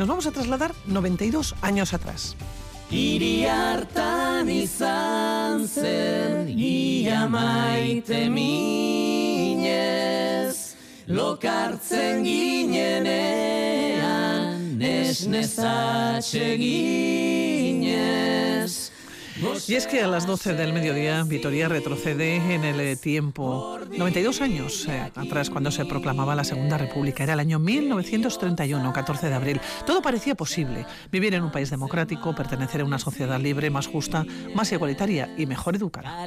Nos vamos a trasladar 92 años atrás. Hiri hartan izan zen ia maite minez Lokartzen ginenean nesnezatxe ginez Y es que a las 12 del mediodía Vitoria retrocede en el eh, tiempo 92 años eh, atrás cuando se proclamaba la Segunda República. Era el año 1931, 14 de abril. Todo parecía posible. Vivir en un país democrático, pertenecer a una sociedad libre, más justa, más igualitaria y mejor educada.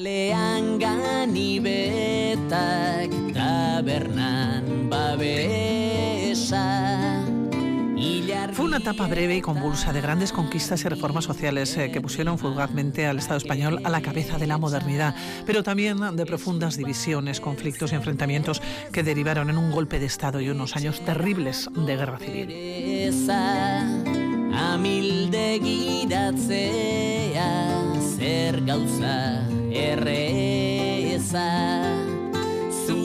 Fue una etapa breve y convulsa de grandes conquistas y reformas sociales eh, que pusieron fugazmente al Estado español a la cabeza de la modernidad, pero también de profundas divisiones, conflictos y enfrentamientos que derivaron en un golpe de Estado y unos años terribles de guerra civil.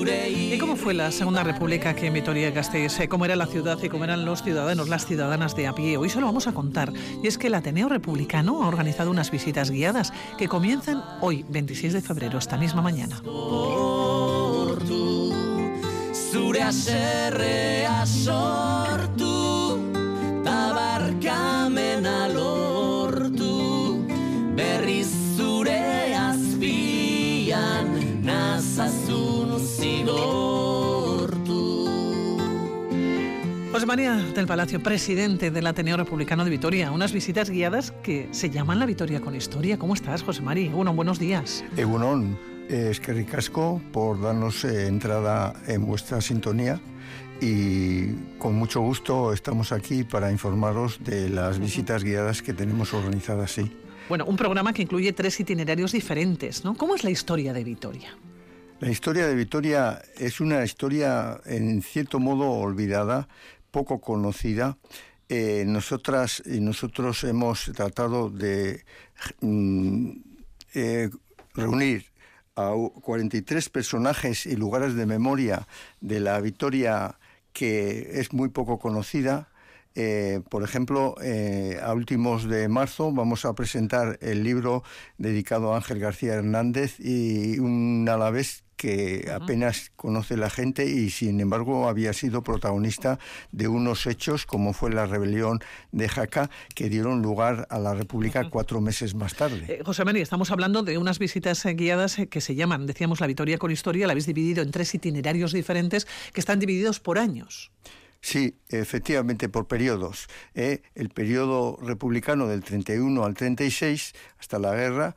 ¿Y cómo fue la Segunda República aquí en Vitoria-Gasteiz? ¿Cómo era la ciudad y cómo eran los ciudadanos, las ciudadanas de a pie? Hoy se lo vamos a contar. Y es que el Ateneo Republicano ha organizado unas visitas guiadas que comienzan hoy, 26 de febrero, esta misma mañana. zure José María del Palacio, presidente del Ateneo Republicano de Vitoria. Unas visitas guiadas que se llaman La Vitoria con Historia. ¿Cómo estás, José María? Bueno, buenos días. Egunon, eh, es que ricasco por darnos eh, entrada en vuestra sintonía y con mucho gusto estamos aquí para informaros de las visitas guiadas que tenemos organizadas, sí. Bueno, un programa que incluye tres itinerarios diferentes, ¿no? ¿Cómo es la historia de Vitoria? La historia de Vitoria es una historia en cierto modo olvidada, poco conocida. Eh, nosotras y nosotros hemos tratado de mm, eh, reunir a 43 personajes y lugares de memoria de la Vitoria que es muy poco conocida. Eh, por ejemplo, eh, a últimos de marzo vamos a presentar el libro dedicado a Ángel García Hernández y un alavés que apenas conoce la gente y sin embargo había sido protagonista de unos hechos como fue la rebelión de Jaca que dieron lugar a la República cuatro meses más tarde. Eh, José María, estamos hablando de unas visitas guiadas que se llaman, decíamos, La Vitoria con Historia. La habéis dividido en tres itinerarios diferentes que están divididos por años. Sí, efectivamente, por periodos. ¿eh? El periodo republicano del 31 al 36, hasta la guerra,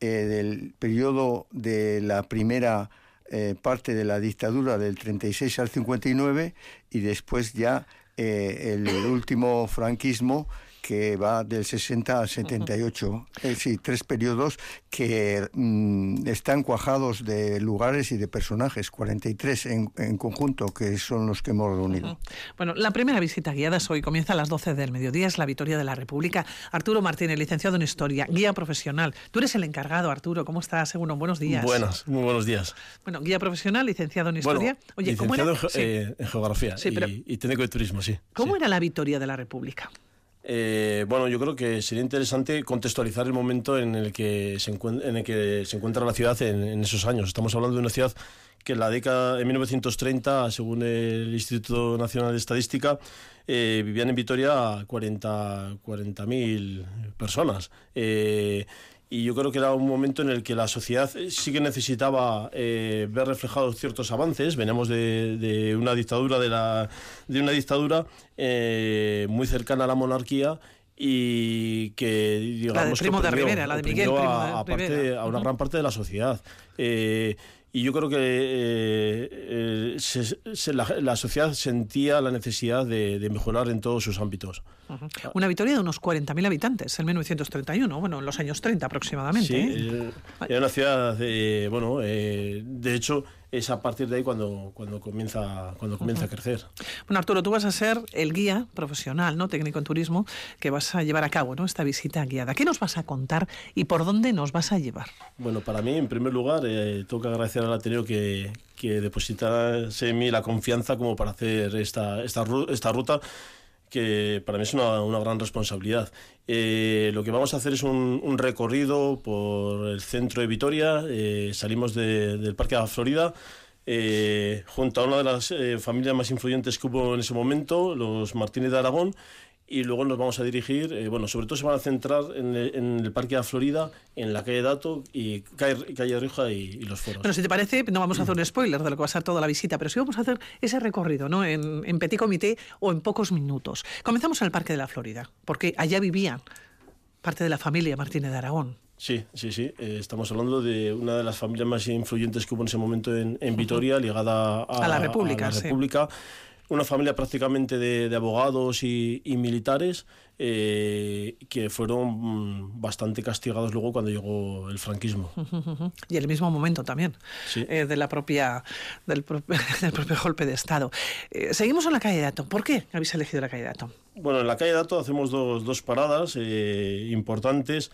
eh, del periodo de la primera eh, parte de la dictadura del 36 al 59 y después ya eh, el último franquismo que va del 60 al 78. Eh, sí, tres periodos que mm, están cuajados de lugares y de personajes, 43 en, en conjunto, que son los que hemos reunido. Bueno, la primera visita guiada es hoy, comienza a las 12 del mediodía, es la Victoria de la República. Arturo Martínez, licenciado en Historia, guía profesional. Tú eres el encargado, Arturo, ¿cómo estás? Seguro, buenos días. Buenas, muy buenos días. Bueno, guía profesional, licenciado en Historia. Bueno, Oye, ¿cómo era, licenciado en, ge- sí. eh, en geografía Sí, y, pero- y técnico de turismo, sí. ¿Cómo sí. era la Victoria de la República? Eh, bueno, yo creo que sería interesante contextualizar el momento en el que se, en el que se encuentra la ciudad en, esos años. Estamos hablando de una ciudad que en la década de 1930, según el Instituto Nacional de Estadística, eh, vivían en Vitoria 40 40.000 personas. Eh, y yo creo que era un momento en el que la sociedad sí que necesitaba eh, ver reflejados ciertos avances. Veníamos de, de una dictadura de la de una dictadura eh, muy cercana a la monarquía y que digamos que Primo de oprimió- Rivera, la de Miguel Primo a, de a parte- Rivera. a una gran parte de la sociedad. Eh, y yo creo que eh, eh, se- se- la, la sociedad sentía la necesidad de, de mejorar en todos sus ámbitos. Una Victoria de unos 40.000 habitantes en 1931, bueno, en los años 30 aproximadamente. Sí, ¿eh? eh, era una ciudad, eh, bueno, eh, de hecho es a partir de ahí cuando, cuando comienza, cuando comienza a crecer. Bueno, Arturo, tú vas a ser el guía profesional, ¿no? Técnico en turismo, que vas a llevar a cabo, ¿no? Esta visita guiada. ¿Qué nos vas a contar y por dónde nos vas a llevar? Bueno, para mí, en primer lugar, eh, tengo que agradecer al Ateneo que, que depositase en mí la confianza como para hacer esta, esta, esta ruta que para mí es una, una gran responsabilidad. Eh, lo que vamos a hacer es un, recorrido por el centro de Vitoria, eh, salimos de- del Parque de la Florida, eh, junto a una de las familias más influyentes que hubo en ese momento, los Martínez de Aragón, y luego nos vamos a dirigir, eh, bueno, sobre todo se van a centrar en el, en el Parque de la Florida, en la calle Dato y calle, calle Rioja y, y los foros. Bueno, si te parece, no vamos a hacer un spoiler de lo que va a ser toda la visita, pero sí vamos a hacer ese recorrido, ¿no? En, en petit comité o en pocos minutos. Comenzamos en el Parque de la Florida, porque allá vivían parte de la familia Martínez de Aragón. Sí, sí, sí. Eh, estamos hablando de una de las familias más influyentes que hubo en ese momento en, en Vitoria, ligada a, A la República, a la sí. Una familia prácticamente de, de abogados y, y militares eh, que fueron mm, bastante castigados luego cuando llegó el franquismo. Y el mismo momento también Sí. eh, de la propia, del, propio, del propio golpe de Estado. Eh, seguimos en la calle Dato. ¿Por qué habéis elegido la calle Dato? Bueno, en la calle Dato hacemos dos, dos paradas eh, importantes.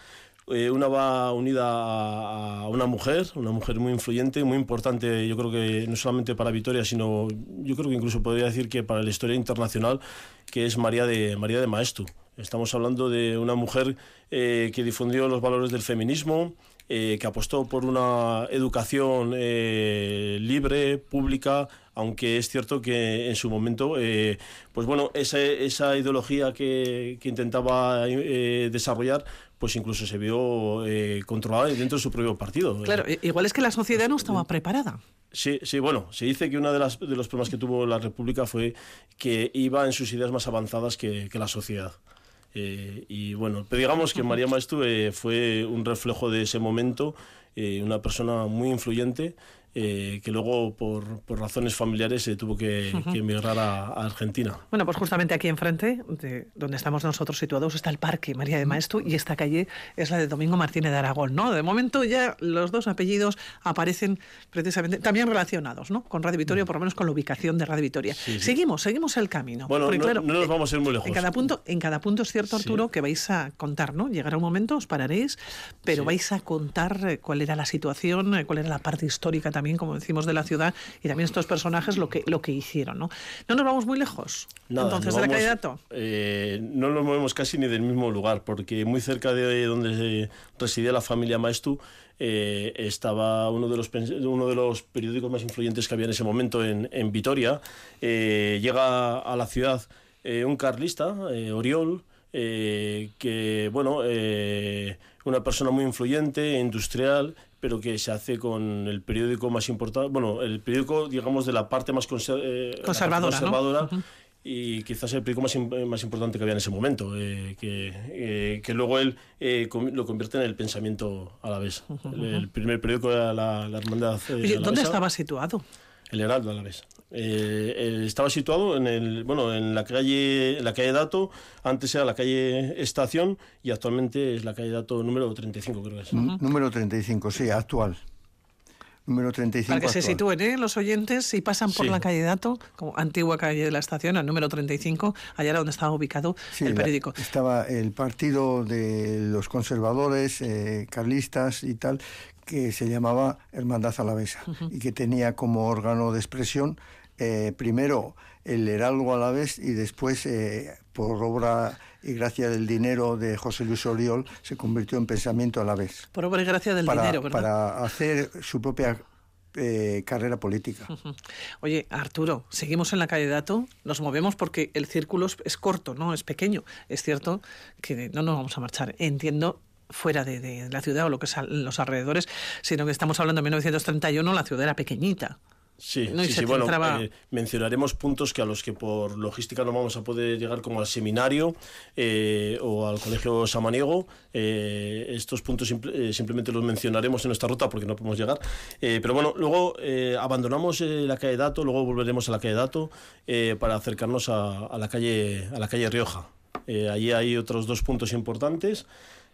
Eh, una va unida a, una mujer, una mujer muy influyente, muy importante, yo creo que no solamente para Vitoria, sino yo creo que incluso podría decir que para la historia internacional, que es María de, María de Maestu. Estamos hablando de una mujer eh, que difundió los valores del feminismo, eh, que apostó por una educación libre, pública, aunque es cierto que en su momento, pues bueno, esa, esa ideología que, que intentaba desarrollar, pues incluso se vio eh, controlada dentro de su propio partido. Claro, igual es que la sociedad no estaba preparada. Sí, sí, bueno, se dice que uno de, las- de los problemas que tuvo la República fue que iba en sus ideas más avanzadas que, que la sociedad. Eh, y bueno, pero digamos que María Maestu eh, fue un reflejo de ese momento, eh, una persona muy influyente eh, que luego por, por razones familiares se tuvo que, que emigrar a, a Argentina. Bueno, pues justamente aquí enfrente, de donde estamos nosotros situados, está el Parque María de Maestu y esta calle es la de Domingo Martínez de Aragón, ¿no? De momento ya los dos apellidos aparecen precisamente también relacionados, ¿no? Con Radio Vitoria, por lo menos con la ubicación de Radio Vitoria. Seguimos, seguimos el camino. Bueno, Porque, no- claro, no nos eh, vamos a ir muy lejos. En cada punto, en cada punto es cierto, Sí. Arturo, que vais a contar, ¿no? Llegará un momento, os pararéis, pero Sí. vais a contar eh, cuál era la situación, eh, cuál era la parte histórica también, como decimos, de la ciudad y también estos personajes lo que, lo que hicieron, ¿no? No nos vamos muy lejos. Nada, Entonces, de la vamos, calle Dato. eh, no nos movemos casi ni del mismo lugar, porque muy cerca de donde residía la familia Maestu eh, estaba uno de, los, uno de los periódicos más influyentes que había en ese momento en, en Vitoria. Eh, llega a la ciudad eh, un carlista, eh, Oriol, eh, que, bueno, eh, una persona muy influyente, industrial, pero que se hace con el periódico más importante, bueno, el periódico, digamos, de la parte más conser- eh, Conservadora, ¿no? conservadora, y quizás el periódico más, im- más importante que había en ese momento, eh, que, eh, que luego él eh, lo convierte en el pensamiento a la vez. el, el primer periódico era la, la Hermandad eh, Oye, ¿dónde estaba situado? El Heraldo a la vez. Estaba situado en el bueno en la calle en la calle Dato antes era la calle Estación y actualmente es la calle Dato número 35 creo que es Número 35, sí, actual. Número 35 Para que se sitúen ¿eh? los oyentes, si pasan por Sí. la calle Dato, como antigua calle de la estación, al número 35, allá era donde estaba ubicado Sí, el la- periódico. estaba el partido de los conservadores, eh, carlistas y tal, que se llamaba Hermandad Alavesa y que tenía como órgano de expresión eh, primero el Heraldo Alavés y después, eh, por obra y gracia del dinero de José Luis Oriol, se convirtió en Pensamiento Alavés. Por obra y gracia del para, dinero, ¿verdad? para hacer su propia eh, carrera política. Oye, Arturo, seguimos en la calle Dato, nos movemos porque el círculo es, corto, no es pequeño. Es cierto que no nos vamos a marchar. Entiendo fuera de, de la ciudad o lo que es al- los alrededores, sino que estamos hablando de 1931, la ciudad era pequeñita. Sí, No, sí, sí, bueno, eh, mencionaremos puntos que a los que por logística no vamos a poder llegar, como al seminario eh, o al colegio Samaniego. Eh, estos puntos simple- eh, simplemente los mencionaremos en nuestra ruta porque no podemos llegar. Eh, pero bueno, luego abandonamos la calle Dato, luego volveremos a la calle Dato eh, para acercarnos a, a la calle a la calle Rioja. Allí hay otros dos puntos importantes.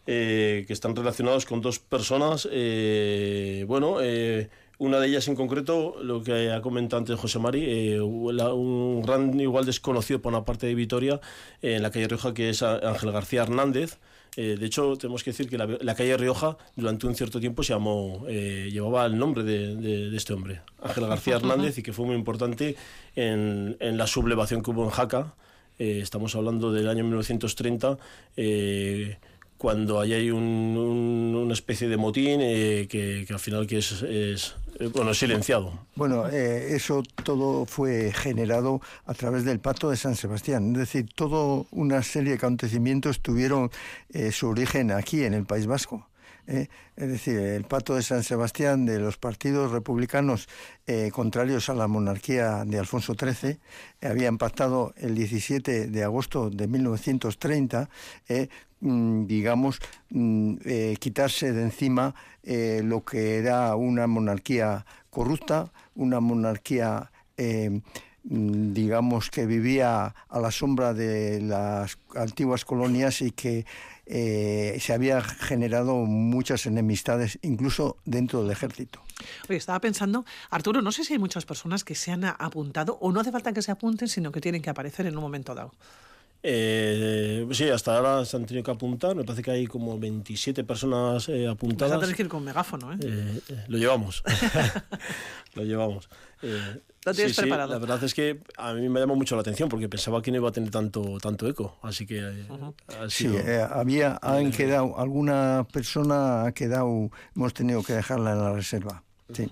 que están relacionados con dos personas. eh, bueno, eh, una de ellas en concreto, lo que ha comentado antes José Mari, eh, un gran igual desconocido por una parte de Vitoria, eh, en la calle Rioja, que es Ángel García Hernández. Eh, de hecho, tenemos que decir que la, calle Rioja durante un cierto tiempo se llamó, llevaba el nombre de, este hombre, Ángel García Hernández, y que fue muy importante en, la sublevación que hubo en Jaca estamos hablando del año 1930, eh, cuando ahí hay un- un- una especie de motín que, al final que es, bueno, silenciado. Bueno, eh, eso todo fue generado a través del Pacto de San Sebastián. Es decir, toda una serie de acontecimientos tuvieron eh, su origen aquí, en el País Vasco. ¿Eh? Es decir, el Pacto de San Sebastián de los partidos republicanos eh, contrarios a la monarquía de Alfonso XIII eh, habían pactado el 17 de agosto de 1930, eh, mm, digamos, mm, eh, quitarse de encima lo que era una monarquía corrupta, una monarquía, digamos, que vivía a la sombra de las antiguas colonias y que eh, se había generado muchas enemistades, incluso dentro del ejército. Oye, estaba pensando, Arturo, no sé si hay muchas personas que se han apuntado o no hace falta que se apunten, sino que tienen que aparecer en un momento dado. Eh, sí, hasta ahora se han tenido que apuntar. Me parece que hay como 27 personas eh, Vas a apuntadas. tener que ir con megáfono, ¿eh? Eh, eh, lo llevamos. lo llevamos. Lo tienes sí, sí, preparado. la verdad es que a mí me llamó mucho la atención porque pensaba que no iba a tener tanto, tanto eco. Así que ha Sí, eh, había, han quedado, alguna persona ha quedado, hemos tenido que dejarla en la reserva. Sí,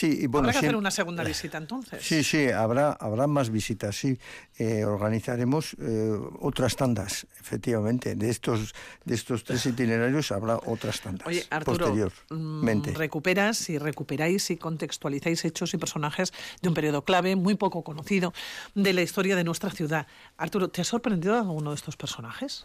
sí y bueno, Habrá que hacer una segunda visita entonces. Sí, sí, habrá, habrá más visitas, sí. Eh, organizaremos eh, otras tandas, efectivamente. De estos, de estos tres itinerarios habrá otras tandas. Oye, Arturo, mm, posteriormente. recuperas y recuperáis y contextualizáis hechos y personajes de un periodo clave, muy poco conocido, de la historia de nuestra ciudad. Arturo, ¿te ha sorprendido alguno de estos personajes?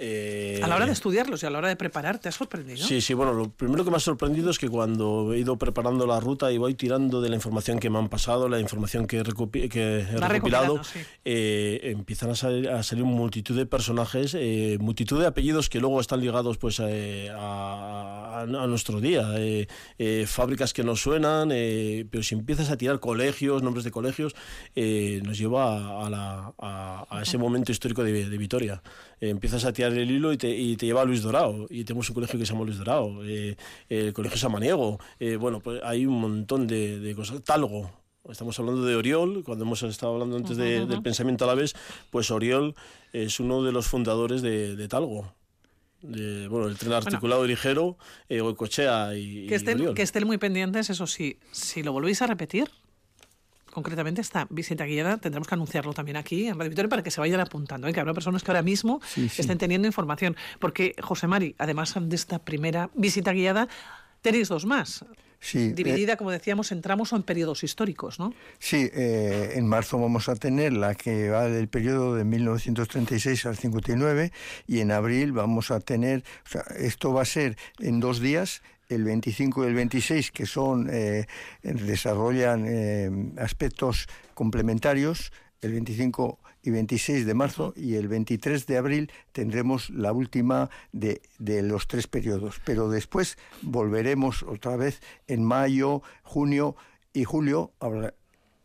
Eh, A la hora de estudiarlos y a la hora de preparar, ¿te ha sorprendido? Sí, sí, bueno, lo primero que me ha sorprendido es que cuando he ido preparando la ruta y voy tirando de la información que me han pasado, la información que he, recupi- que he recopilado, sí. eh, empiezan a salir, a salir multitud de personajes, eh, multitud de apellidos que luego están ligados pues eh, a, a- a nuestro día, eh, eh, fábricas que nos suenan, pero si empiezas a tirar colegios, nombres de colegios, nos lleva a, la- ese momento histórico de, de Vitoria. Empiezas a tirar el hilo y te, y te lleva a Luis Dorado. Y tenemos un colegio que se llama Luis Dorado, eh, el colegio Samaniego. eh, bueno, pues hay un montón de, de cosas. Talgo. Estamos hablando de Oriol, cuando hemos estado hablando antes de- del pensamiento a la vez, pues Oriol es uno de los fundadores de, de Talgo. De, bueno, el tren articulado ligero, eh, Goicoechea y, Que y estén, Oriol. que estén muy pendientes, eso sí, si lo volvéis a repetir, concretamente esta visita guiada, tendremos que anunciarlo también aquí en Radio Victoria para que se vayan apuntando, ¿eh? que habrá personas que ahora mismo Sí, sí. estén teniendo información. Porque, José Mari, además de esta primera visita guiada, tenéis dos más. Sí, eh, Dividida, como decíamos, en tramos o en periodos históricos, ¿no? Sí, eh, en marzo vamos a tener la que va del periodo de 1936 al 59 y en abril vamos a tener, o sea, esto va a ser en dos días, el 25 y el 26, que son, eh, desarrollan eh, aspectos complementarios, el 25 y 26 de marzo y el 23 de abril tendremos la última de, de los tres periodos. Pero después volveremos otra vez en mayo, junio y julio.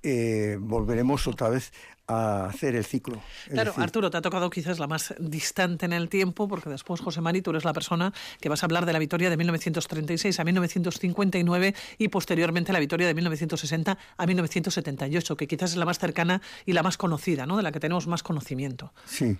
eh, volveremos otra vez a hacer el ciclo. Claro, decir, Arturo, te ha tocado quizás la más distante en el tiempo, porque después, José Mari, tú eres la persona que vas a hablar de la victoria de 1936 a 1959 y posteriormente la victoria de 1960 a 1978, que quizás es la más cercana y la más conocida, ¿no? De la que tenemos más conocimiento. Sí,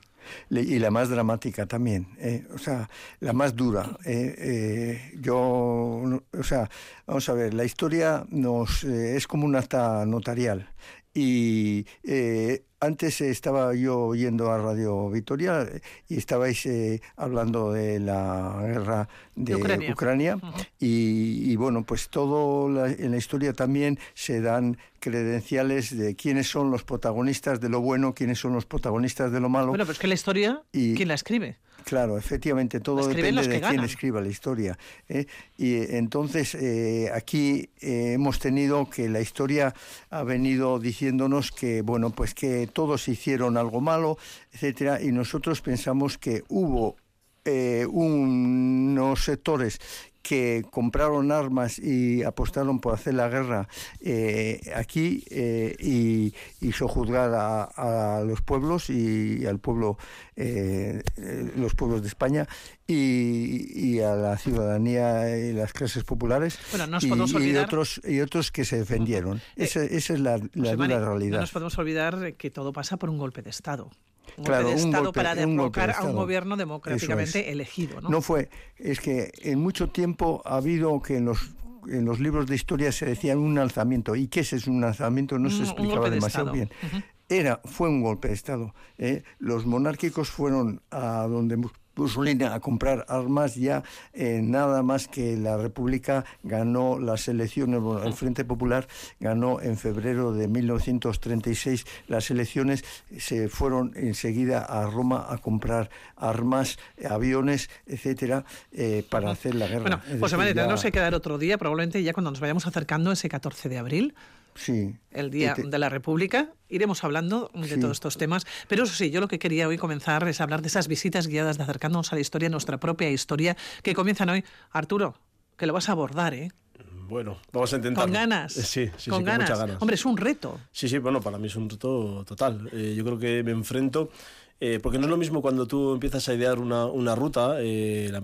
y la más dramática también, eh, o sea, la más dura. eh, eh, yo, o sea, vamos a ver, la historia nos es como un acta notarial y eh, antes estaba yo yendo a Radio Victoria eh, y estabais eh, hablando de la guerra de Ucrania. Y, y bueno, pues todo la- en la historia también se dan credenciales de quiénes son los protagonistas de lo bueno, quiénes son los protagonistas de lo malo. Bueno, pero es que la historia, Y- ¿quién la escribe? Claro, efectivamente, todo depende de quién escriba la historia. ¿eh? Y entonces eh, aquí eh, hemos tenido que la historia ha venido diciéndonos que bueno, pues que todos hicieron algo malo, etcétera, y nosotros pensamos que hubo eh, unos sectores que compraron armas y apostaron por hacer la guerra eh, aquí eh, y, y sojuzgar a, a los pueblos y al pueblo, eh, eh, los pueblos de España y, y a la ciudadanía y las clases populares Bueno, no nos y, otros y otros que se defendieron. Eh, esa, esa es la, la dura realidad. No nos podemos olvidar que todo pasa por un golpe de Estado. Un Claro, golpe de Estado golpe- para de derrocar a un gobierno democráticamente es. elegido. ¿no? No fue, es que en mucho tiempo ha habido que en los en los libros de historia se decía un alzamiento. ¿Y qué es ese un alzamiento? No se explicaba de demasiado Estado. bien. Era, fue un golpe de Estado. ¿eh? Los monárquicos fueron a donde Mussolini a comprar armas ya eh, nada más que la República ganó las elecciones, bueno, el Frente Popular ganó en febrero de 1936 las elecciones, se fueron enseguida a Roma a comprar armas, aviones, etcétera, eh, para hacer la guerra. Bueno, José María, ya- tendremos que quedar otro día, probablemente ya cuando nos vayamos acercando ese 14 de abril, Sí. el Día de la República. Iremos hablando de Sí. todos estos temas. Pero eso sí, yo lo que quería hoy comenzar es hablar de esas visitas guiadas de acercándonos a la historia, nuestra propia historia, que comienzan hoy. Arturo, que lo vas a abordar, ¿eh? Bueno, vamos a intentarlo. Con ganas. Eh, Sí, sí, con sí, ganas. muchas ganas. Hombre, es un reto. Sí, sí, bueno, para mí es un reto total. Eh, yo creo que me enfrento, eh, porque no es lo mismo cuando tú empiezas a idear una, una ruta, eh, la,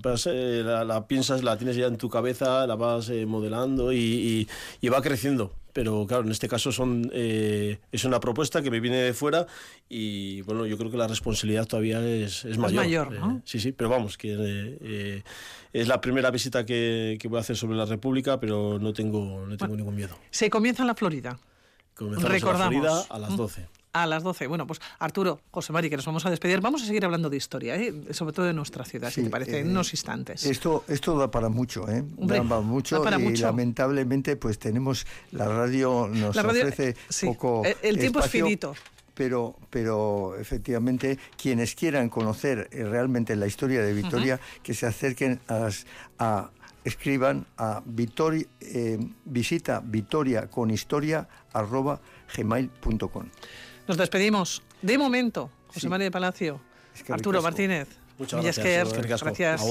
la, la piensas, la tienes ya en tu cabeza, la vas eh, modelando y, y- y va creciendo. Pero claro, en este caso son, eh, es una propuesta que me viene de fuera y bueno, yo creo que la responsabilidad todavía es, es mayor. mayor, ¿no? Eh, sí, sí, pero vamos, que eh, es la primera visita que, que voy a hacer sobre la República, pero no tengo, no tengo ningún miedo. Se comienza en la Florida. Comenzamos en la Recordamos. Florida a las Mm. 12. A las 12. Bueno, pues Arturo, José Mari, que nos vamos a despedir. Vamos a seguir hablando de historia, ¿eh? sobre todo de nuestra ciudad, si te parece, en eh, unos instantes. Esto, esto da para mucho, ¿eh? Hombre, da para mucho da para y mucho. lamentablemente pues tenemos, la radio nos La radio- ofrece sí, poco el- el tiempo es finito. Pero, pero efectivamente quienes quieran conocer eh, realmente la historia de Vitoria, que se acerquen a, las- a- escriban a Vitoria, eh, visita vitoria con historia arroba gmail.com. Nos despedimos. De momento, José Sí. María de Palacio, Es que Arturo. Martínez, Muchas gracias, gracias.